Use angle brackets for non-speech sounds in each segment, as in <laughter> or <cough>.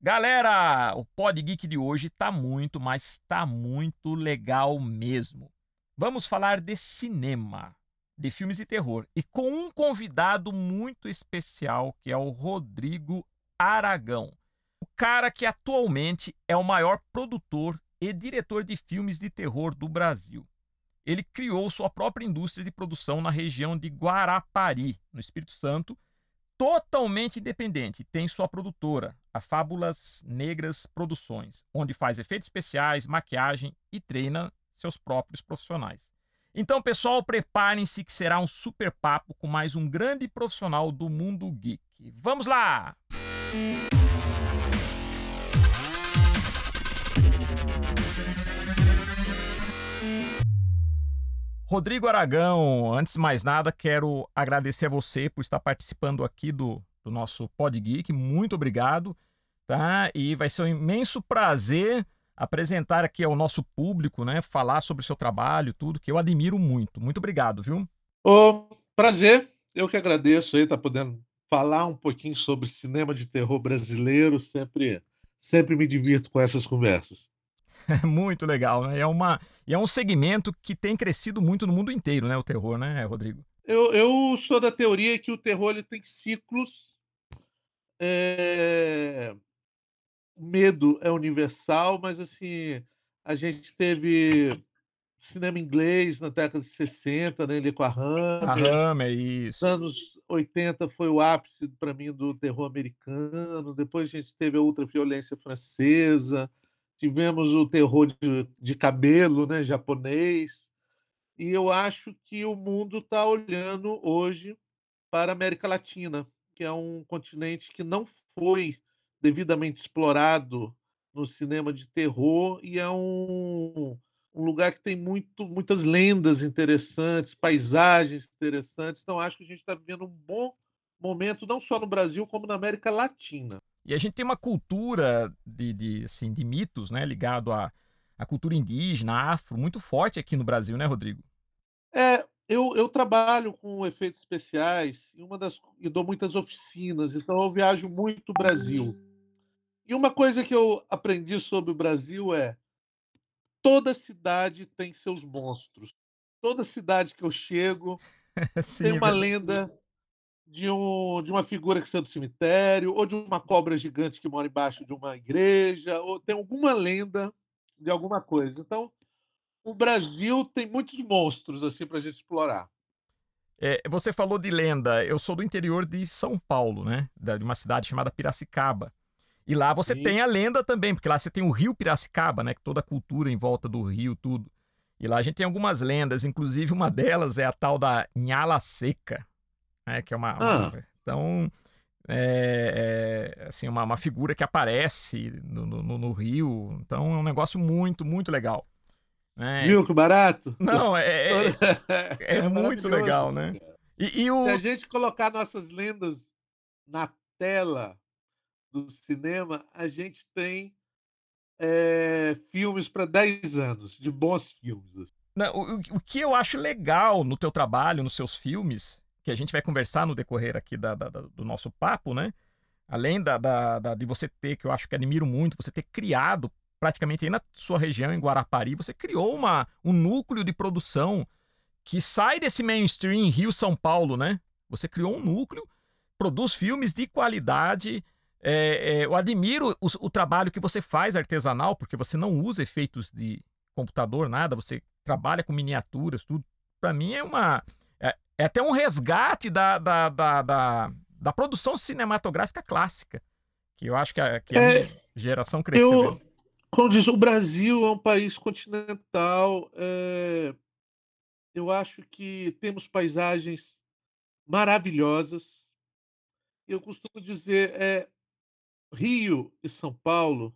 Galera, o Pod Geek de hoje tá muito, mas tá muito legal mesmo. Vamos falar de cinema, de filmes de terror e com um convidado muito especial que é o Rodrigo Aragão. O cara que atualmente é o maior produtor e diretor de filmes de terror do Brasil. Ele criou sua própria indústria de produção na região de Guarapari, no Espírito Santo, totalmente independente. Tem sua produtora, a Fábulas Negras Produções, onde faz efeitos especiais, maquiagem e treina seus próprios profissionais. Então, pessoal, preparem-se que será um super papo com mais um grande profissional do mundo geek. Vamos lá! Rodrigo Aragão, antes de mais nada, quero agradecer a você por estar participando aqui do, do nosso Pod Geek. Muito obrigado tá? E vai ser um imenso prazer apresentar aqui ao nosso público, né? Falar sobre o seu trabalho, tudo, que eu admiro muito. Muito obrigado, viu? Ô, prazer. Eu que agradeço aí, tá podendo falar um pouquinho sobre cinema de terror brasileiro. Sempre, sempre me divirto com essas conversas. É <laughs> muito legal, né? É, uma, é um segmento que tem crescido muito no mundo inteiro, né? O terror, né, Rodrigo? Eu, eu sou da teoria que o terror ele tem ciclos. É o medo é universal, mas assim, a gente teve cinema inglês na década de 60, né, ali com a A Hammer. Hammer, isso. Nos anos 80 foi o ápice para mim do terror americano. Depois a gente teve a ultraviolência francesa. Tivemos o terror de, de cabelo, né, japonês. E eu acho que o mundo está olhando hoje para a América Latina, que é um continente que não foi devidamente explorado no cinema de terror e é um, um lugar que tem muito, muitas lendas interessantes, paisagens interessantes. Então, acho que a gente está vivendo um bom momento, não só no Brasil, como na América Latina. E a gente tem uma cultura de, de, assim, de mitos, né, ligado à, à cultura indígena, afro, muito forte aqui no Brasil, né, Rodrigo? É, eu, eu trabalho com efeitos especiais e uma das e dou muitas oficinas, então eu viajo muito o Brasil. E uma coisa que eu aprendi sobre o Brasil é toda cidade tem seus monstros. Toda cidade que eu chego <laughs> Sim, tem é uma lenda de, um, de uma figura que saiu do cemitério, ou de uma cobra gigante que mora embaixo de uma igreja, ou tem alguma lenda de alguma coisa. Então, o Brasil tem muitos monstros assim para a gente explorar. É, você falou de lenda. Eu sou do interior de São Paulo, né? De uma cidade chamada Piracicaba. E lá você Sim. tem a lenda também, porque lá você tem o rio Piracicaba, né? que Toda a cultura em volta do rio, tudo. E lá a gente tem algumas lendas, inclusive uma delas é a tal da Nhala Seca, né? Que é uma. uma- Ah. então. É, é, assim, uma, uma figura que aparece no, no- no rio. Então é um negócio muito, muito legal. né? Viu que barato? Não, é, <laughs> é, é muito maravilhoso, legal, né? E, e o. Se a gente colocar nossas lendas na tela do cinema, a gente tem eh, filmes para 10 anos, de bons filmes. assim. Não, o- o que eu acho legal no teu trabalho, nos seus filmes, que a gente vai conversar no decorrer aqui da- da- da- do nosso papo, né? Além da, de você ter, que eu acho que admiro muito, você ter criado praticamente aí na sua região, em Guarapari, você criou uma, um núcleo de produção que sai desse mainstream Rio-São Paulo, né? Você criou um núcleo, produz filmes de qualidade. é, é, eu admiro o, o trabalho que você faz artesanal, porque você não usa efeitos de computador, nada, você trabalha com miniaturas, tudo. Para mim é uma. É, é até um resgate da, da, da, da, da produção cinematográfica clássica. Que eu acho que a, que a É, geração cresceu. Eu, como diz, o Brasil é um país continental. eh, eu acho que temos paisagens maravilhosas. Eu costumo dizer, é, Rio e São Paulo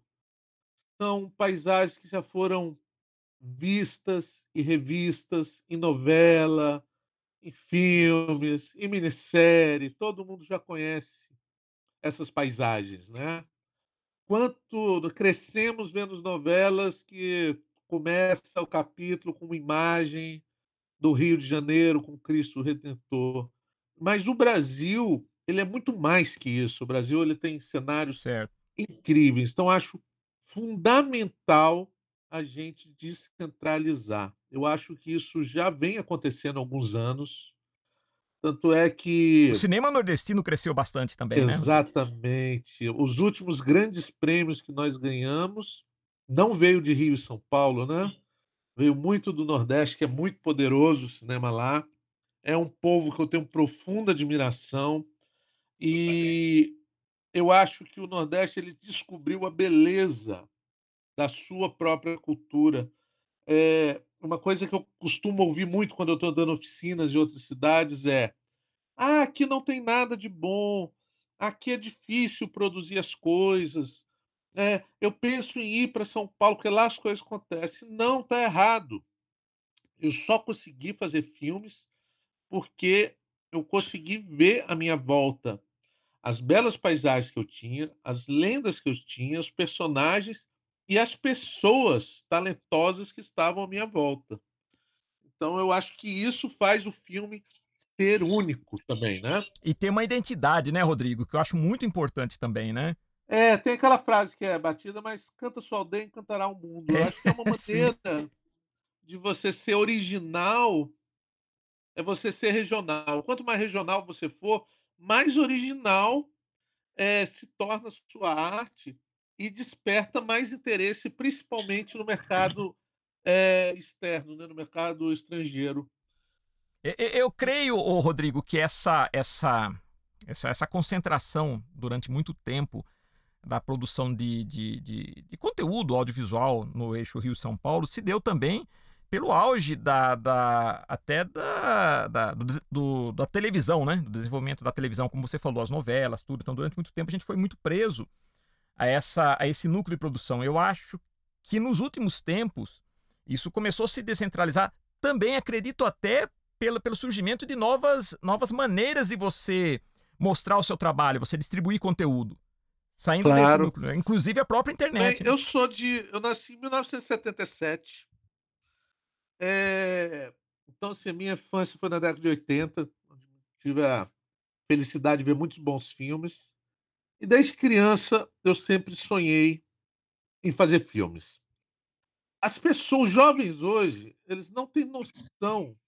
são paisagens que já foram vistas e revistas em novela, em filmes, em minissérie, todo mundo já conhece essas paisagens, né? Quanto crescemos vendo novelas que começa o capítulo com uma imagem do Rio de Janeiro com Cristo Redentor. Mas o Brasil, ele é muito mais que isso. O Brasil ele tem cenários Certo. incríveis. Então acho fundamental a gente descentralizar. Eu acho que isso já vem acontecendo há alguns anos. Tanto é O que cinema nordestino cresceu bastante também, né, Rodrigo? Exatamente. Os últimos grandes prêmios que nós ganhamos, não veio de Rio e São Paulo, né, veio muito do Nordeste, que é muito poderoso o cinema lá. É um povo que eu tenho profunda admiração, e eu acho que o Nordeste ele descobriu a beleza da sua própria cultura. Eh, uma coisa que eu costumo ouvir muito quando eu estou dando oficinas em outras cidades é: "Ah, aqui não tem nada de bom, aqui é difícil produzir as coisas, eh, eu penso em ir para São Paulo, porque lá as coisas acontecem". Não, está errado. Eu só consegui fazer filmes, porque eu consegui ver à minha volta as belas paisagens que eu tinha, as lendas que eu tinha, os personagens e as pessoas talentosas que estavam à minha volta. Então eu acho que isso faz o filme ser único também, né. E ter uma identidade, né, Rodrigo, que eu acho muito importante também, né. É, tem aquela frase que é batida, mas "canta sua aldeia, encantará o mundo". Eu acho que é uma <laughs> É, maneira de você ser original é você ser regional. Quanto mais regional você for, mais original, eh, se torna a sua arte e desperta mais interesse, principalmente no mercado, eh, externo, né, no mercado estrangeiro. E e eu creio, Rodrigo, que essa essa essa essa concentração durante muito tempo da produção de de de de conteúdo audiovisual no eixo Rio-São Paulo se deu também pelo auge da da até da da do da televisão, né, do desenvolvimento da televisão, como você falou, as novelas, tudo. Então durante muito tempo a gente foi muito preso a essa a esse núcleo de produção. Eu acho que nos últimos tempos isso começou a se descentralizar, também acredito até pela pelo surgimento de novas novas maneiras de você mostrar o seu trabalho, você distribuir conteúdo, saindo desse Claro. núcleo, né, inclusive a própria Bem, internet, né. eu sou de eu nasci em 1977. Eh, então assim, a minha infância foi na década de 80, onde tive a felicidade de ver muitos bons filmes, e desde criança eu sempre sonhei em fazer filmes. As pessoas jovens hoje, eles não têm noção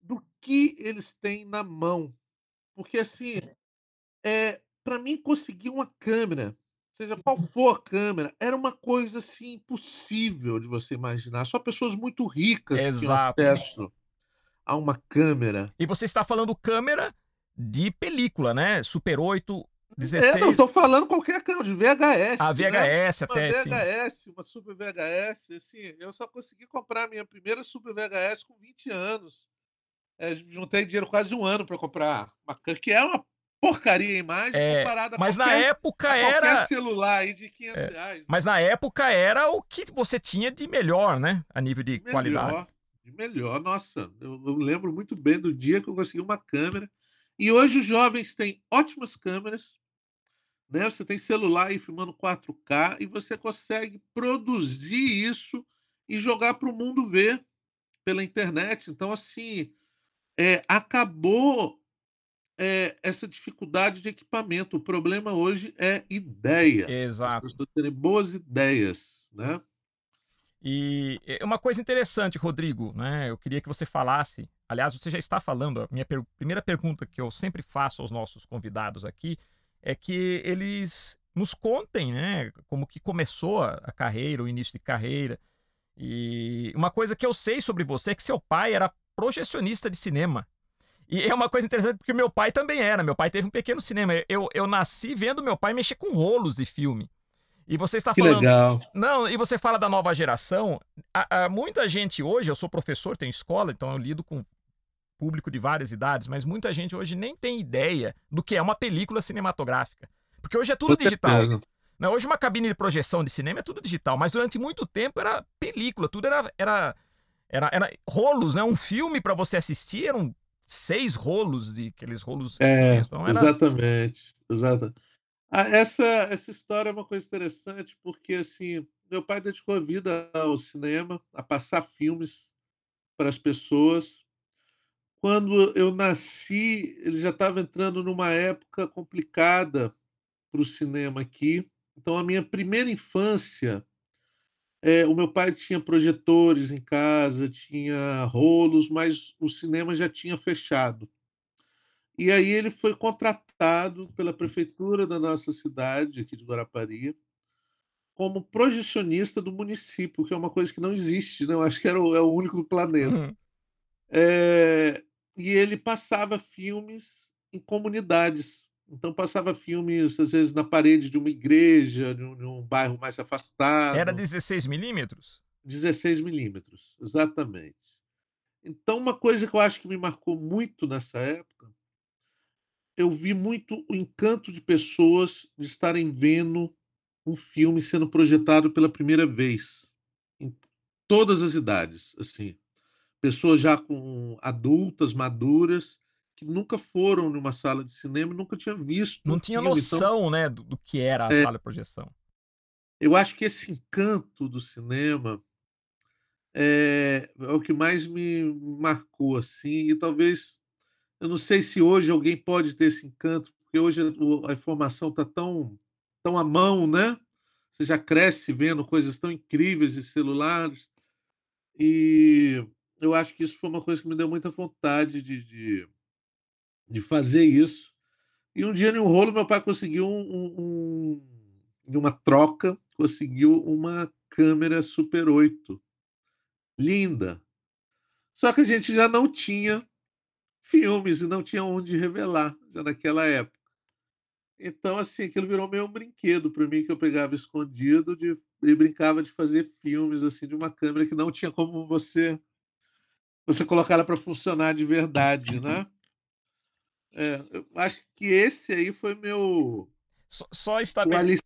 do que eles têm na mão, porque assim, eh, pra mim conseguir uma câmera, seja qual for a câmera, era uma coisa, assim, impossível de você imaginar, só pessoas muito ricas tinham Exato. acesso a uma câmera. E você está falando câmera de película, né, Super 8, É, não, 16 tô falando qualquer câmera, de A VHS, né, VHS uma até, sim. VHS, uma Super VHS, assim, eu só consegui comprar a minha primeira Super VHS com 20 anos. Ju juntei dinheiro quase 1 ano pra comprar uma câmera que é uma porcaria a imagem É, comparada a mas na qualquer época a qualquer era celular aí de R$500 É, reais, né. mas na época era o que você tinha de melhor, né, a nível de De qualidade. melhor, de melhor. Nossa, eu eu lembro muito bem do dia que eu consegui uma câmera, e hoje os jovens têm ótimas câmeras, né, você tem celular aí filmando 4K e você consegue produzir isso e jogar para o mundo ver, pela internet. Então assim, eh, acabou, eh, essa dificuldade de equipamento, o problema hoje é ideia, as Exato. pessoas terem boas ideias, né. E, eh, uma coisa interessante, Rodrigo, né, eu queria que você falasse aliás, você já está falando, a minha per primeira pergunta que eu sempre faço aos nossos convidados aqui, é que eles nos contem, né, como que começou a carreira, o início de carreira. E uma coisa que eu sei sobre você é que seu pai era projecionista de cinema. E é uma coisa interessante, porque meu pai também era, meu pai teve um pequeno cinema. Eu eu nasci vendo meu pai mexer com rolos de filme. E você está Que falando legal. não, e você fala da nova geração, a muita gente hoje eu sou professor, tenho escola, então eu lido com público de várias idades, mas muita gente hoje nem tem ideia do que é uma película cinematográfica, porque hoje é Com tudo digital, certeza. né, hoje uma cabine de projeção de cinema é tudo digital, mas durante muito tempo era película, tudo era era era era rolos, né, um filme pra você assistir eram 6 rolos de aqueles rolos É, então era exatamente, exata ah, essa essa história é uma coisa interessante, porque assim, meu pai dedicou a vida ao cinema, a passar filmes para as pessoas. Quando eu nasci, ele já estava entrando numa época complicada para o cinema aqui, Então a minha primeira infância, eh, o meu pai tinha projetores em casa, tinha rolos, mas o cinema já tinha fechado. E aí ele foi contratado pela prefeitura da nossa cidade, aqui de Guarapari, como projecionista do município, que é uma coisa que não existe, né, eu acho que era o é o único do planeta. Uhum. Eh, e ele passava filmes em comunidades. Então passava filmes, às vezes, na parede de uma igreja, num num bairro mais Era afastado. 16 milímetros? 16 milímetros, exatamente. Então uma coisa que eu acho que me marcou muito nessa época eu vi muito o encanto de pessoas de estarem vendo um filme sendo projetado pela primeira vez, em todas as idades, assim. Pessoas já com adultas, maduras, que nunca foram numa sala de cinema e nunca tinham visto Não tinha filme, então noção, né, do do que era a É. sala de projeção. Eu acho que esse encanto do cinema eh, é o que mais me marcou, assim, e talvez eu não sei se hoje alguém pode ter esse encanto, porque hoje o a informação está tão tão à mão, né, você já cresce vendo coisas tão incríveis em celulares, e eu acho que isso foi uma coisa que me deu muita vontade de de de fazer isso. E um dia, em um rolo, meu pai conseguiu um um um uma troca, conseguiu uma câmera Super 8. Linda. Só que a gente já não tinha filmes e não tinha onde revelar, já naquela época. Então, assim, aquilo virou meio um brinquedo para mim que eu pegava escondido de e brincava de fazer filmes, assim, de uma câmera que não tinha como você você colocar ela para funcionar de verdade, né. É, eu acho que esse aí foi meu Só só estabele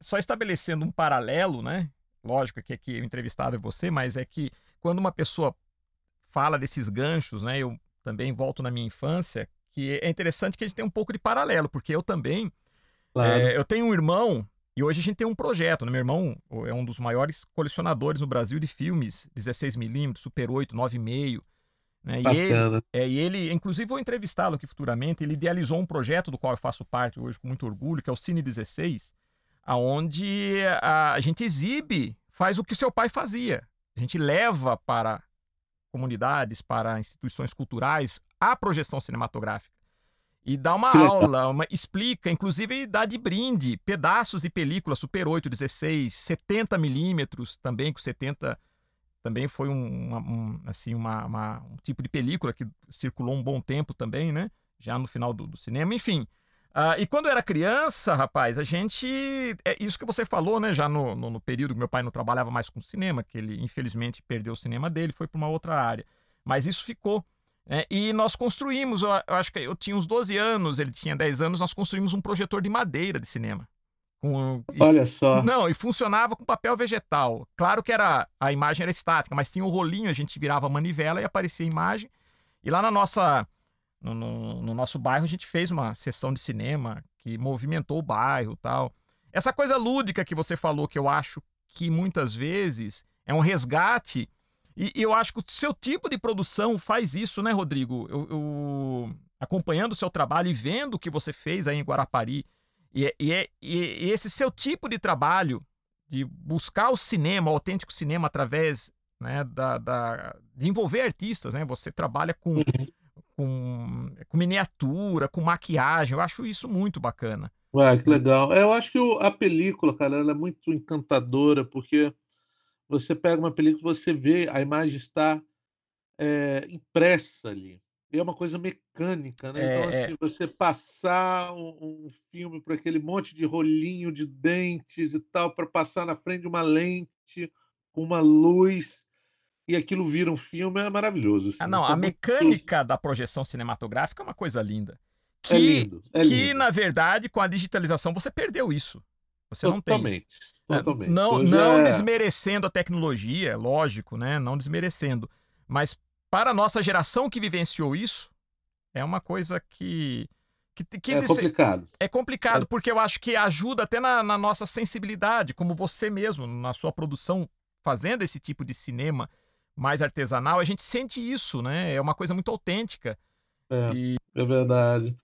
só estabelecendo um paralelo, né, lógico que aqui o entrevistado é você, mas é que quando uma pessoa fala desses ganchos, né, eu também volto na minha infância, que é interessante que a gente tem um pouco de paralelo, porque eu também, Claro. eh, eu tenho um irmão e hoje a gente tem um projeto, né, meu irmão é um dos maiores colecionadores no Brasil de filmes 16 milímetros, Super 8, 9,5, né, e ele é, e ele inclusive vou entrevistá-lo aqui futuramente, ele idealizou um projeto do qual eu faço parte hoje com muito orgulho, que é o Cine 16, aonde a a gente exibe, faz o que o seu pai fazia. A gente leva para comunidades, para instituições culturais, a projeção cinematográfica. E dá uma aula, uma explica, inclusive dá de brinde pedaços de película Super 8, 16, 70 milímetros também, que o 70 também foi um uma um assim, uma uma um tipo de película que circulou um bom tempo também, né, já no final do do cinema, enfim. Ah, e quando eu era criança, rapaz, a gente é isso que você falou, né, já no no no período que meu pai não trabalhava mais com cinema, que ele infelizmente perdeu o cinema dele, foi para uma outra área. Mas isso ficou, né, e nós construímos, eu eu acho que eu tinha uns 12 anos, ele tinha 10 anos, nós construímos um projetor de madeira de cinema. Com e Olha só. não, e funcionava com papel vegetal. Claro que era a imagem era estática, mas tinha um rolinho, a gente virava a manivela e aparecia a imagem. E lá na nossa no no no nosso bairro, a gente fez uma sessão de cinema que movimentou o bairro, tal. Essa coisa lúdica que você falou, que eu acho que muitas vezes é um resgate, e eu acho que o seu tipo de produção faz isso, né, Rodrigo? Eu eu acompanhando o seu trabalho e vendo o que você fez aí em Guarapari, e é e é e e esse seu tipo de trabalho, de buscar o cinema, o autêntico cinema através, né, da da de envolver artistas, né, você trabalha com com com miniatura, com maquiagem, eu acho isso muito bacana. Ué, que legal. É, eu acho que o a película, cara, ela é muito encantadora, porque você pega uma película, você vê, a imagem está, eh, impressa ali. É uma coisa mecânica, né, então, É, é. assim, você passar um um filme por aquele monte de rolinho de dentes e tal, pra passar na frente de uma lente, com uma luz, e aquilo vira um filme, é maravilhoso, Ah, assim, eu não, a muito mecânica da projeção cinematográfica é uma coisa linda. É Que lindo, é que lindo. na verdade, com a digitalização, você perdeu isso. Você não tem. Totalmente, totalmente. não Hoje não é desmerecendo a tecnologia, lógico, né, não desmerecendo, mas para a nossa geração que vivenciou isso, é uma coisa que que que É de se complicado. é complicado, É porque eu acho que ajuda até na na nossa sensibilidade, como você mesmo, na sua produção, fazendo esse tipo de cinema mais artesanal, a gente sente isso, né, é uma coisa muito autêntica. É, E é verdade.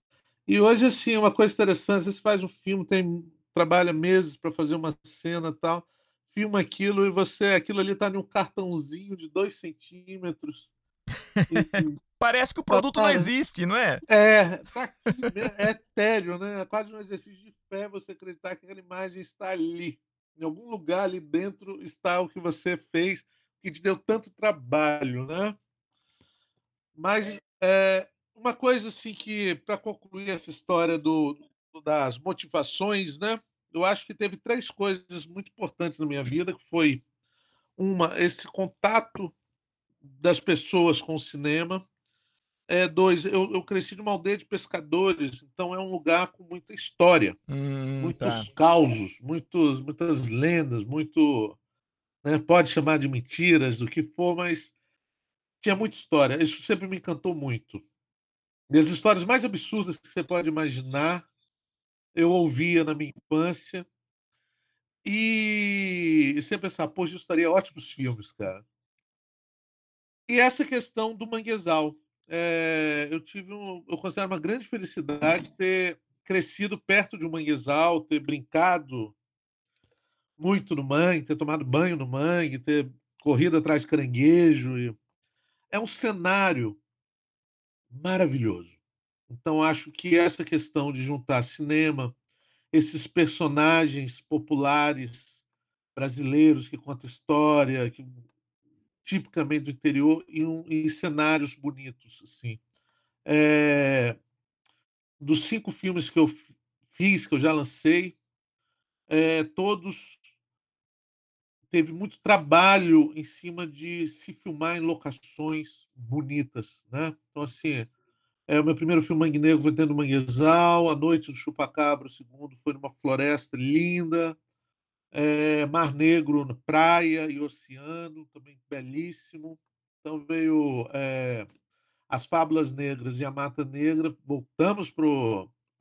E hoje, assim, uma coisa interessante, você faz um filme, tem trabalha meses para fazer uma cena, tal, filma aquilo e você aquilo ali tá em um cartãozinho de 2 centímetros. E <laughs> Parece que o tá produto não tá existe, não é? É, tá aqui mesmo, é etéreo, né, é quase um exercício de fé você acreditar que aquela imagem está ali. Em algum lugar ali dentro está o que você fez, que te deu tanto trabalho, né. Mas, eh, uma coisa assim que para concluir essa história do das motivações, né, eu acho que teve 3 coisas muito importantes na minha vida, que foi, uma, esse contato das pessoas com o cinema. Eh, 2, eu eu cresci numa aldeia de pescadores, então é um lugar com muita história, Hum, muitos tá. causos, muitos muitas lendas, muito né, pode chamar de mentiras, do que for, mas tinha muita história, isso sempre me encantou muito. E as histórias mais absurdas que você pode imaginar, eu ouvia na minha infância e sempre pensava: "Poxa, isso daria ótimos filmes, cara". E essa questão do manguezal, eh, eu tive um eu considero uma grande felicidade ter crescido perto de um manguezal, ter brincado muito no mangue, ter tomado banho no mangue, ter corrido atrás de caranguejo e é um cenário maravilhoso. Então acho que essa questão de juntar cinema, esses personagens populares brasileiros que contam história, que tipicamente do interior, em um em cenários bonitos, assim. Eh, dos 5 filmes que eu fi fiz, que eu já lancei, eh, todos teve muito trabalho em cima de se filmar em locações bonitas, né. Então assim, eh, o meu primeiro filme Mangue Negro foi dentro do manguezal, A Noite do Chupacabra, o segundo foi numa floresta linda, eh, Mar Negro praia e oceano, também belíssimo. Então veio, eh, As Fábulas Negras e A Mata Negra, voltamos para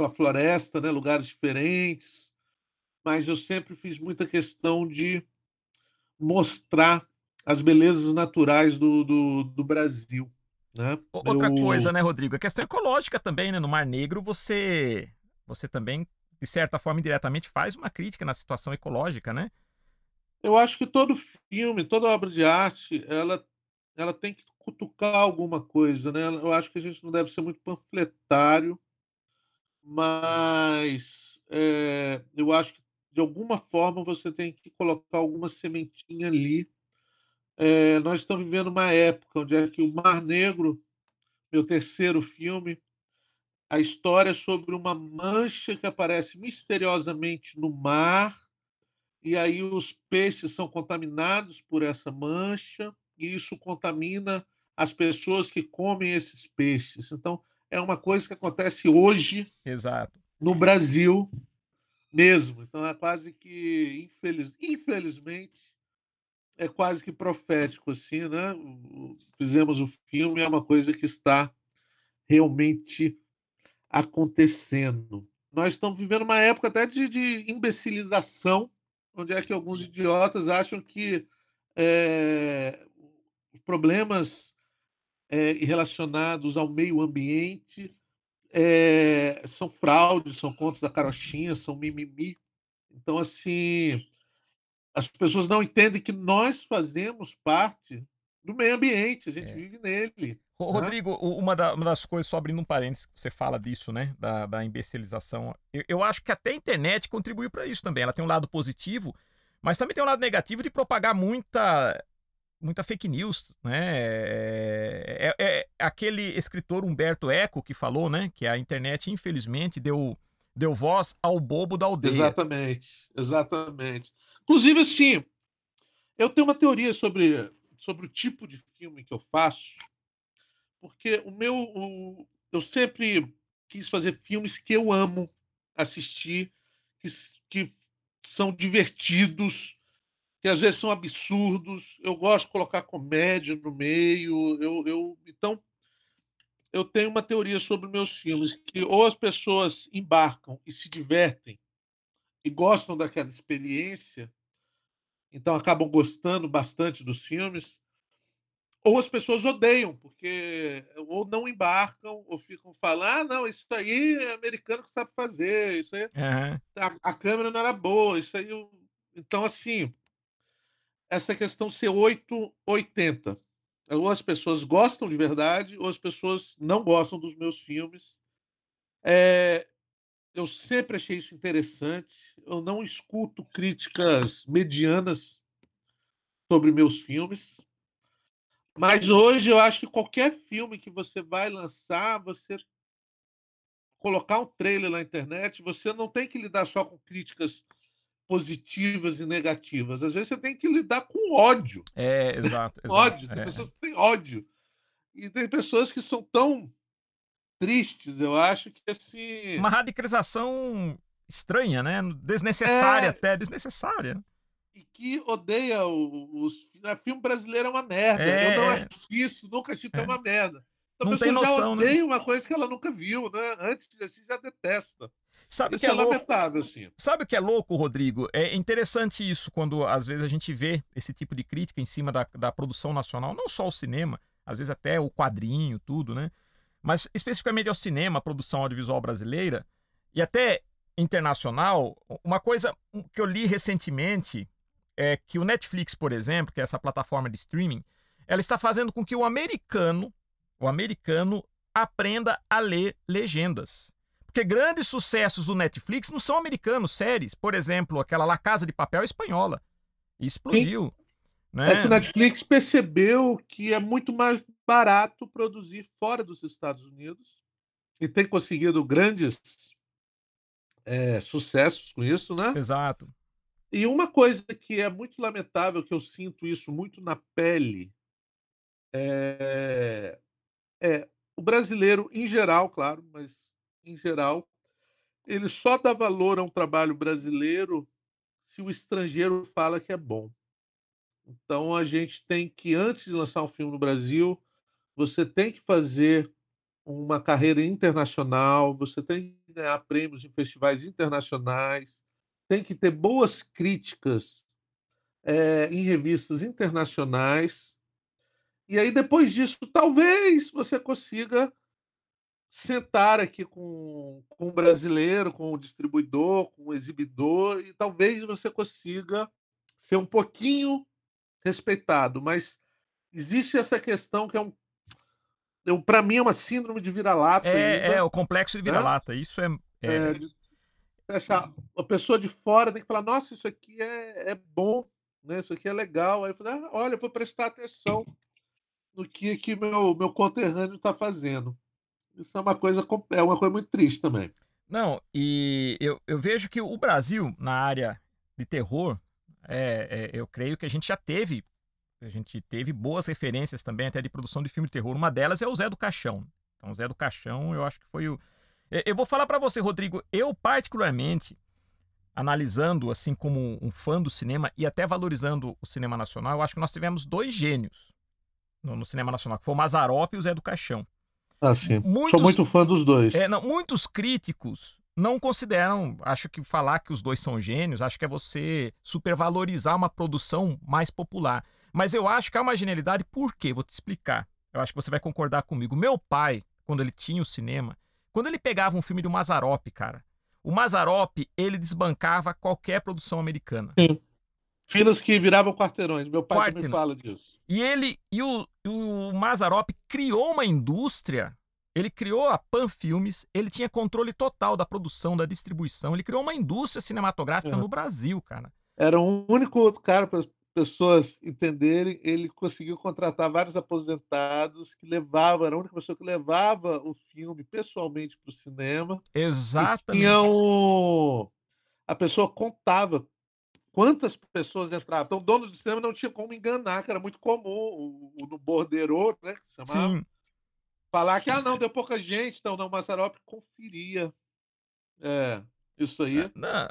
a floresta, né, lugares diferentes, mas eu sempre fiz muita questão de mostrar as belezas naturais do do do Brasil, né. Outra coisa, Eu né, Rodrigo, a questão ecológica também, né, no Mar Negro você você também, de certa forma, indiretamente faz uma crítica na situação ecológica, né? Eu acho que todo filme, toda obra de arte, ela ela tem que cutucar alguma coisa, né, eu acho que a gente não deve ser muito panfletário mas, eh, eu acho que de alguma forma você tem que colocar alguma sementinha ali. Eh, nós estamos vivendo uma época onde é que o Mar Negro, meu terceiro filme, a história é sobre uma mancha que aparece misteriosamente no mar, e aí os peixes são contaminados por essa mancha, e isso contamina as pessoas que comem esses peixes. Então, é uma coisa que acontece hoje Exato. no Brasil mesmo, então é quase que infeliz infelizmente, é quase que profético, assim, né, fizemos o filme, é uma coisa que está realmente acontecendo. Nós estamos vivendo uma época até de de imbecilização, onde é que alguns idiotas acham que, eh, problemas, eh, relacionados ao meio ambiente, eh, são fraude, são contos da carochinha, são mimimi. Então, assim, as pessoas não entendem que nós fazemos parte do meio ambiente, a gente É. vive nele, né. Rodrigo, uma da uma das coisas só abrindo um parênteses, que você fala disso, né, da da imbecilização, eu eu acho que até a internet contribuiu para isso também, ela tem um lado positivo, mas também tem um lado negativo de propagar muita muita fake news, né, eh eh eh, aquele escritor Humberto Eco que falou, né, que a internet infelizmente deu deu voz ao bobo da aldeia. Exatamente, exatamente. Inclusive, assim, eu tenho uma teoria sobre sobre o tipo de filme que eu faço, porque o meu o eu sempre quis fazer filmes que eu amo assistir, que que são divertidos, que às vezes são absurdos, eu gosto de colocar comédia no meio, eu eu então eu tenho uma teoria sobre meus filmes, que ou as pessoas embarcam e se divertem, e gostam daquela experiência então acabam gostando bastante dos filmes ou as pessoas odeiam, porque ou não embarcam, ou ficam falando: "Ah, não, isso aí é americano que sabe fazer, isso aí Aham. a a câmera não era boa, isso aí o" então assim essa questão ser 8, 80. Ou as pessoas gostam de verdade, ou as pessoas não gostam dos meus filmes. Eh, eu sempre achei isso interessante, eu não escuto críticas medianas sobre meus filmes. Mas hoje eu acho que qualquer filme que você vai lançar, você colocar um trailer na internet, você não tem que lidar só com críticas positivas e negativas, às vezes você tem que lidar com ódio. É, exato, exato. Ódio, tem É, pessoas que têm ódio. E tem pessoas que são tão tristes, eu acho que assim Uma radicalização estranha, né, desnecessária É. até, desnecessária. E que odeia o os ah, filme brasileiro é uma merda, eu não É, é. assisto, nunca assisti, porque é É. uma merda. Então a Não tem pessoa já noção, né. odeia uma coisa que ela nunca viu, né, antes de assistir já detesta. Sabe o que Isso é é louco? lamentável, assim. Sabe o que é louco, Rodrigo? É interessante isso quando às vezes a gente vê esse tipo de crítica em cima da da produção nacional, não só o cinema, às vezes até o quadrinho, tudo, né. Mas especificamente ao cinema, a produção audiovisual brasileira, e até internacional, uma coisa que eu li recentemente, é que o Netflix, por exemplo, que é essa plataforma de streaming, ela está fazendo com que o americano o americano aprenda a ler legendas. Porque grandes sucessos do Netflix não são americanos, séries, por exemplo, aquela La Casa de Papel é espanhola, e explodiu, É que o né. Netflix percebeu que é muito mais barato produzir fora dos Estados Unidos, e tem conseguido grandes eh, sucessos com isso, né. Exato. E uma coisa que é muito lamentável, que eu sinto isso muito na pele eh, é o brasileiro em geral, claro, mas em geral, ele só dá valor a um trabalho brasileiro se o estrangeiro fala que é bom. Então a gente tem que antes de lançar um filme no Brasil, você tem que fazer uma carreira internacional, você tem que ganhar prêmios em festivais internacionais, tem que ter boas críticas, eh, em revistas internacionais. E aí depois disso, talvez você consiga sentar aqui com com o brasileiro, com o distribuidor, com o exibidor, e talvez você consiga ser um pouquinho respeitado, mas existe essa questão que é um eu pra mim é uma síndrome de vira-lata É, é ainda, o complexo de né. vira-lata, isso é É, é achar a pessoa de fora tem que falar: "Nossa, isso aqui é é bom, né, isso aqui é legal", aí eu falei: "Ah, olha, eu vou prestar atenção no que que meu meu conterrâneo tá fazendo". Isso é uma coisa é uma coisa muito triste também. Não, e eu eu vejo que o Brasil, na área de terror, eh eh, eu creio que a gente já teve a gente teve boas referências também até de produção de filme de terror, uma delas é o Zé do Caixão. Então o Zé do Caixão eu acho que foi o eu vou falar pra você, Rodrigo, eu particularmente, analisando, assim, como um fã do cinema e até valorizando o cinema nacional, eu acho que nós tivemos 2 gênios no no cinema nacional, que foi o Mazzaropi e o Zé do Caixão. Ah, sim. Sou Muitos muito fã dos 2. É, não, muitos críticos não consideram acho que falar que os 2 são gênios, acho que é você supervalorizar uma produção mais popular. Mas eu acho que há uma genialidade, por quê? Vou te explicar. Eu acho que você vai concordar comigo. Meu pai, quando ele tinha o cinema, quando ele pegava um filme do Mazzaropi, cara, o Mazzaropi, ele desbancava qualquer produção americana. Sim. Filas que viravam quarteirões, meu pai Quarteirão. fala disso. E ele e o o Mazzaropi criou uma indústria, ele criou a Pan Filmes, ele tinha controle total da produção, da distribuição, ele criou uma indústria cinematográfica É. no Brasil, cara. Era o único outro cara para as pessoas entenderem, ele conseguiu contratar vários aposentados que levavam era a única pessoa que levava o filme pessoalmente para o cinema. E Exatamente. tinha um a pessoa contava quantas pessoas entravam. Então o dono do cinema não tinha como enganar, que era muito comum o o no borderô, né, que se chamava, Sim. Falar que: "Ah, não, deu pouca gente", então não, o Mazzaropi conferia. É, isso aí. não,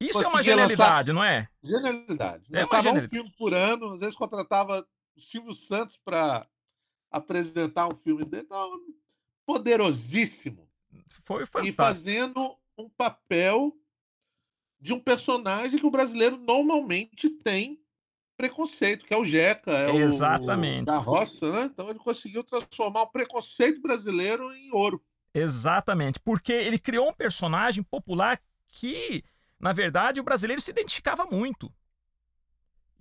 isso é uma Conseguia lançar genialidade, não é? Genialidade. É Lançava um genialidade. filme por ano, às vezes contratava o Silvio Santos pra apresentar um filme dele. Não, poderosíssimo. Foi E fantástico. fazendo um papel de um personagem que o brasileiro normalmente tem preconceito, que é o Jeca, é o Exatamente. da roça, né, então ele conseguiu transformar o preconceito brasileiro em ouro. Exatamente, porque ele criou um personagem popular que, na verdade, o brasileiro se identificava muito.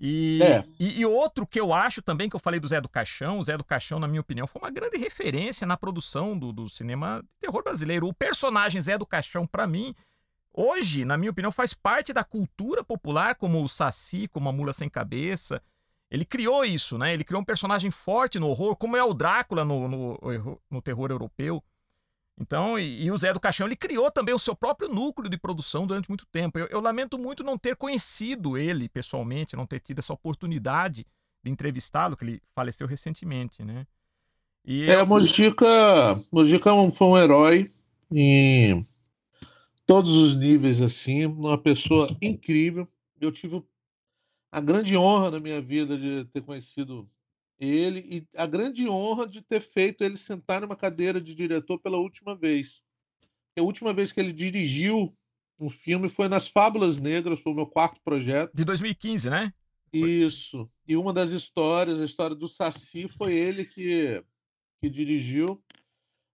E, É. e, e outro que eu acho também, que eu falei do Zé do Caixão, o Zé do Caixão, na minha opinião, foi uma grande referência na produção do, do cinema de terror brasileiro. O personagem Zé do Caixão, pra mim, hoje, na minha opinião, faz parte da cultura popular, como o Saci, como a Mula Sem Cabeça. Ele criou isso, né? Ele criou um personagem forte no horror, como é o Drácula no, no, no terror europeu. Então, e, e, o Zé do Caixão, ele criou também o seu próprio núcleo de produção durante muito tempo. Eu, eu, lamento muito não ter conhecido ele pessoalmente, não ter tido essa oportunidade de entrevistá-lo, que ele faleceu recentemente, né? E é, eu... Mojica, Mojica é foi um herói em todos os níveis, assim, uma pessoa incrível. Eu tive a grande honra na minha vida de ter conhecido ele e a grande honra de ter feito ele sentar numa cadeira de diretor pela última vez. A última vez que ele dirigiu um filme foi nas Fábulas Negras, foi o meu quarto projeto. De 2015, né? Isso. E uma das histórias, a história do Saci, foi ele que, que dirigiu.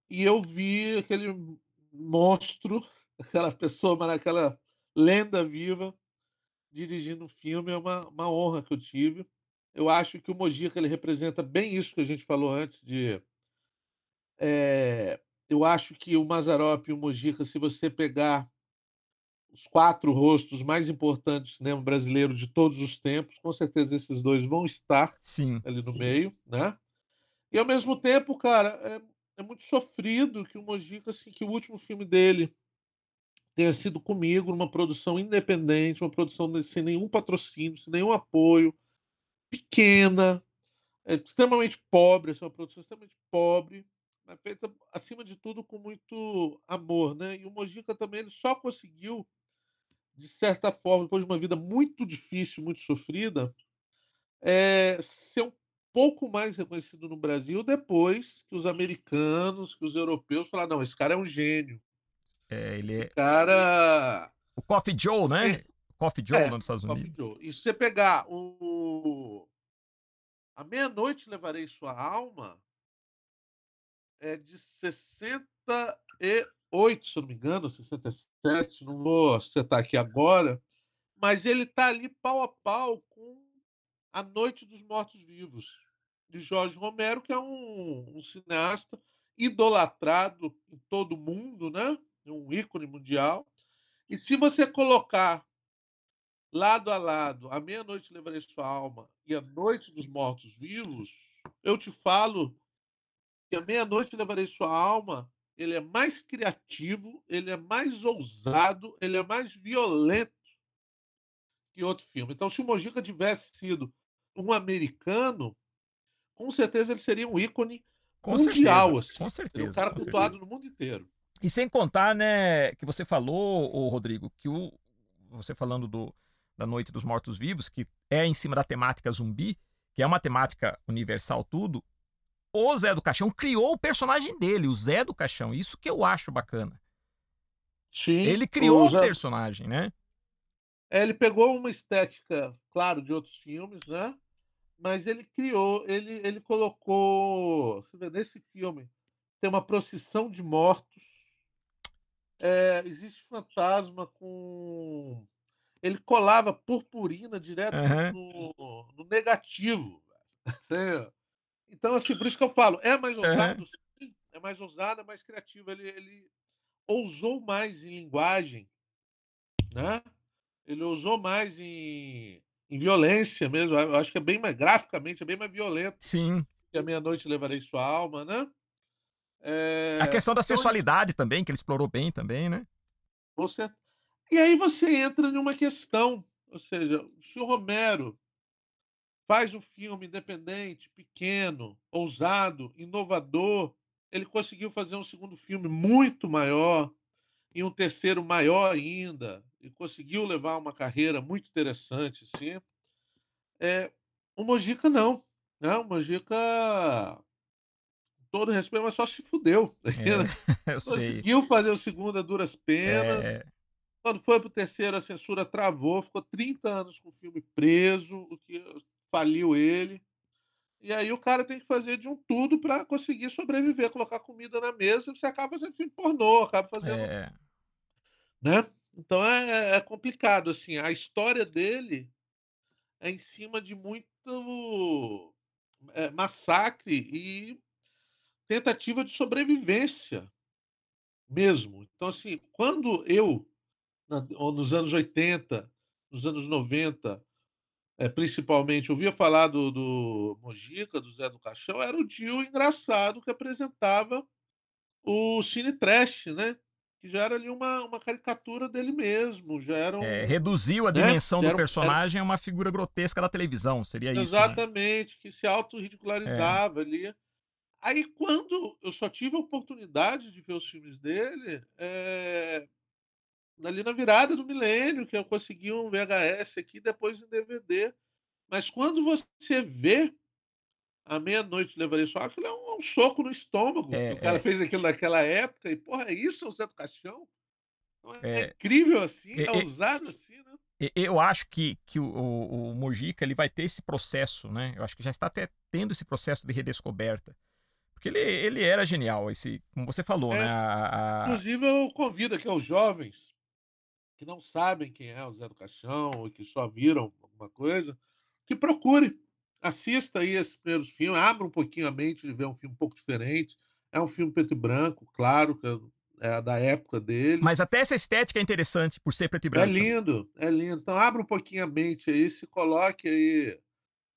E eu vi aquele monstro, aquela pessoa, aquela lenda viva, dirigindo um filme. É uma, uma honra que eu tive. Eu acho que o Mojica ele representa bem isso que a gente falou antes de. É, eu acho que o Mazarop e o Mojica, se você pegar os quatro rostos mais importantes do cinema brasileiro de todos os tempos, com certeza esses dois vão estar sim, ali no sim. meio, né? E ao mesmo tempo, cara, é, é muito sofrido que o Mojica, assim, que o último filme dele tenha sido comigo, numa produção independente, uma produção sem nenhum patrocínio, sem nenhum apoio pequena, é, extremamente pobre, essa é uma produção extremamente pobre, mas feita, acima de tudo, com muito amor. Né? E o Mojica também ele só conseguiu, de certa forma, depois de uma vida muito difícil, muito sofrida, é, ser um pouco mais reconhecido no Brasil depois que os americanos, que os europeus falaram: não, esse cara é um gênio. É, ele esse é. cara. O Coffee Joe, né? É, Coffee Joe é, nos Estados Unidos. Joe. E se você pegar o. A Meia-Noite Levarei Sua Alma é de 68, se não me engano, 67, não vou acertar aqui agora, mas ele tá ali pau a pau com A Noite dos Mortos-Vivos, de Jorge Romero, que é um, um cineasta idolatrado em todo o mundo, né? Um ícone mundial. E se você colocar lado a lado, A Meia-Noite Levarei Sua Alma e A Noite dos Mortos-Vivos, eu te falo que A Meia-Noite Levarei Sua Alma, ele é mais criativo, ele é mais ousado, ele é mais violento que outro filme. Então, se o Mojica tivesse sido um americano, com certeza ele seria um ícone com mundial. Certeza, assim. com certeza. Um cara cultuado certeza. no mundo inteiro. E sem contar, né, que você falou, o Rodrigo, que o, você falando do, da Noite dos Mortos-Vivos, que é em cima da temática zumbi, que é uma temática universal tudo, o Zé do Caixão criou o personagem dele, o Zé do Caixão. Isso que eu acho bacana. Sim. Ele criou o Zé... personagem, né? É, ele pegou uma estética, claro, de outros filmes, né? Mas ele criou, ele, ele colocou. Você vê, nesse filme tem uma procissão de mortos. É, existe fantasma com ele colava purpurina direto uhum. no, no, negativo. <laughs> Então, assim, por isso que eu falo, é mais ousado, uhum. sim, é mais ousado, é mais criativo. Ele, ele ousou mais em linguagem, né? Ele ousou mais em, em violência mesmo. Eu acho que é bem mais, graficamente, é bem mais violento. Sim. Que a meia-noite levarei sua alma, né? É... A questão da então, sensualidade também, que ele explorou bem também, né? Você e aí você entra numa questão, ou seja, se o Romero faz um filme independente, pequeno, ousado, inovador, ele conseguiu fazer um segundo filme muito maior e um terceiro maior ainda, e conseguiu levar uma carreira muito interessante, assim. É, o Mojica não, né? O Mojica, todo respeito, mas só se fudeu. É, <laughs> conseguiu sei. fazer o segundo a duras penas. É... Quando foi pro terceiro, a censura travou, ficou 30 anos com o filme preso, o que faliu ele. E aí o cara tem que fazer de um tudo pra conseguir sobreviver, colocar comida na mesa, e você acaba fazendo filme pornô, acaba fazendo É. né. Então é é é complicado, assim, a história dele é em cima de muito, eh, massacre e tentativa de sobrevivência mesmo. Então, assim, quando eu, nos anos 80, nos anos 90, eh, principalmente, ouvia falar do do Mojica, do Zé do Caixão, era o tio engraçado que apresentava o cine trash, né, que já era ali uma uma caricatura dele mesmo, já era É, um reduziu a né, dimensão já do era um era personagem a uma figura grotesca da televisão, seria isso, né? Exatamente, que se É. autorridicularizava ali. Aí quando eu só tive a oportunidade de ver os filmes dele, eh, ali na virada do milênio, que eu consegui um VHS aqui, depois em DVD. Mas quando você vê A Meia-Noite Levarei Só, aquilo é um é um soco no estômago, que o É, cara é. fez aquilo naquela época e, porra, é isso o Zé do Caixão? Então é É. incrível assim, é ousado assim, né. eu acho que que o o o Mojica, ele vai ter esse processo, né, eu acho que já está até tendo esse processo de redescoberta. Porque ele ele era genial, esse como você falou, né, É. a a Inclusive eu convido aqui aos jovens, que não sabem quem é o Zé do Caixão ou que só viram alguma coisa, que procure, assista aí esses primeiros filmes, abra um pouquinho a mente de ver um filme um pouco diferente. É um filme preto e branco, claro, que é é da época dele. Mas até essa estética é interessante, por ser preto e É branco também. lindo, é lindo. Então abra um pouquinho a mente aí, se coloque aí,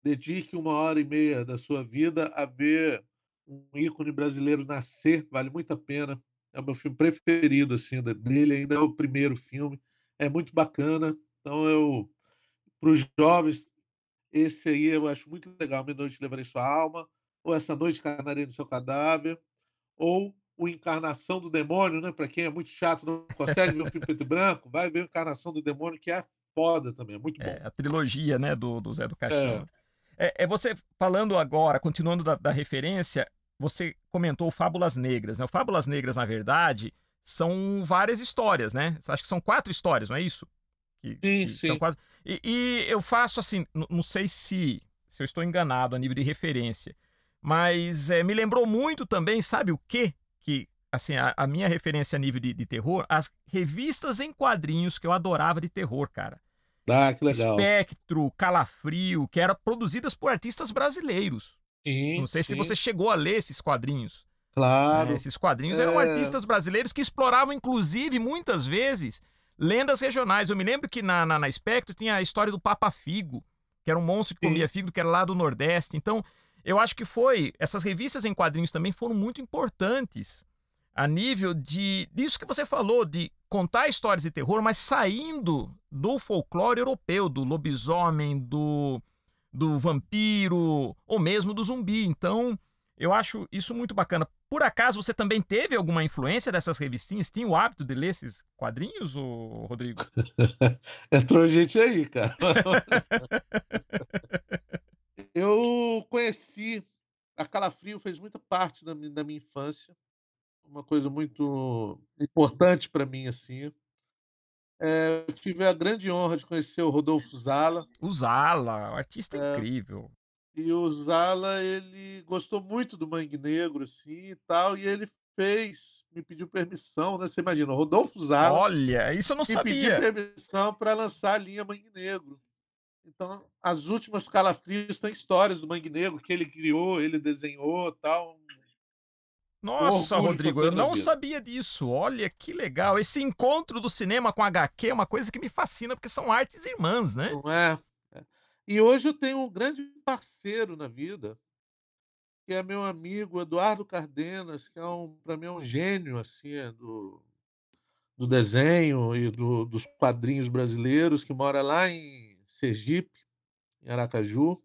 dedique 1 hora e meia da sua vida a ver um ícone brasileiro nascer, vale muito a pena. É o meu filme preferido, assim, dele, ainda é o 1º filme, é muito bacana. Então eu para os jovens, esse aí eu acho muito legal, Meia-Noite Levarei Sua Alma, ou Essa Noite Encarnarei no Seu Cadáver, ou o Encarnação do Demônio, né, pra quem é muito chato, não consegue ver um filme preto e branco, vai ver o Encarnação do Demônio, que é foda também, é muito bom. É, a trilogia, né, do do Zé do Caixão. É. Eh eh, você falando agora, continuando da da referência, você comentou Fábulas Negras, né, o Fábulas Negras, na verdade, são várias histórias, né, acho que são 4 histórias, não é isso? Que Sim, que são sim. 4 e e eu faço assim, não sei se se eu estou enganado a nível de referência, mas, eh, me lembrou muito também, sabe o quê? Que, assim, a a minha referência a nível de de terror, as revistas em quadrinhos que eu adorava de terror, cara. Ah, que legal. Spectro, Calafrio, que era produzidas por artistas brasileiros. Não Sim, sei se você sim. chegou a ler esses quadrinhos, né, Claro. esses quadrinhos eram É. artistas brasileiros que exploravam, inclusive, muitas vezes, lendas regionais. Eu me lembro que na na na tinha a história do Papa Figo, que era um monstro que comia Sim. figo, que era lá do nordeste. Então, eu acho que foi essas revistas em quadrinhos também foram muito importantes, a nível de disso que você falou, de contar histórias de terror, mas saindo do folclore europeu, do lobisomem, do do vampiro, ou mesmo do zumbi. Então, eu acho isso muito bacana. Por acaso você também teve alguma influência dessas revistinhas? Tinha o hábito de ler esses quadrinhos, ô Rodrigo? <laughs> Entrou gente aí, cara. <laughs> Eu conheci a Calafrio fez muita parte da mi da minha infância, uma coisa muito importante pra mim, assim. Eh, eu tive a grande honra de conhecer o Rodolfo Zala. O Zala, um artista É. incrível. E o Zala, ele gostou muito do Mangue Negro, assim, e tal, e ele fez me pediu permissão, né, você imagina, o Rodolfo Zala Olha, isso eu não me pedir sabia. permissão pra lançar a linha Mangue Negro. Então, as últimas Calafrios têm histórias do Mangue Negro que ele criou, ele desenhou, tal. Nossa, Rodrigo, eu não vida. sabia disso. Olha, que legal. Esse encontro do cinema com HQ é uma coisa que me fascina, porque são artes irmãs, né? Não é? É. E hoje eu tenho um grande parceiro na vida que é meu amigo Eduardo Cardenas, que é um pra mim é um gênio, assim, eh, do do desenho e do dos quadrinhos brasileiros, que mora lá em Sergipe, em Aracaju.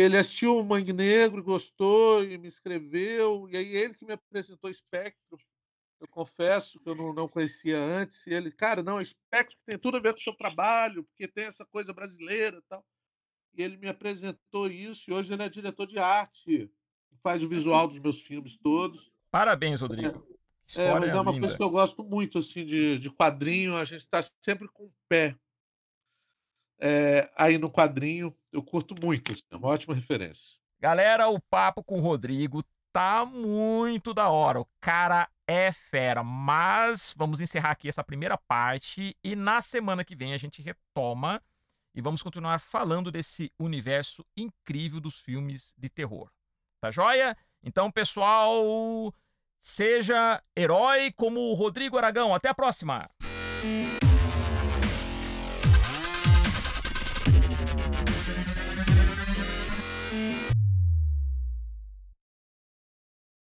Ele assistiu o Mangue Negro, gostou e me escreveu, e aí ele que me apresentou Spectro. Eu confesso que eu não não conhecia antes, e ele: "Cara, não, Spectro tem tudo a ver com o seu trabalho, porque tem essa coisa brasileira, tal". E ele me apresentou isso, e hoje ele é diretor de arte, faz o visual dos meus filmes todos. Parabéns, Rodrigo. É. É, mas é uma coisa linda. que eu gosto muito, assim, de de quadrinho, a gente tá sempre com o pé eh, aí no quadrinho. Eu curto muito, assim, é uma ótima referência. Galera, o papo com o Rodrigo tá muito da hora. O cara é fera, mas vamos encerrar aqui essa primeira parte e na semana que vem a gente retoma e vamos continuar falando desse universo incrível dos filmes de terror. Tá joia? Então, pessoal, seja herói como o Rodrigo Aragão. Até a próxima!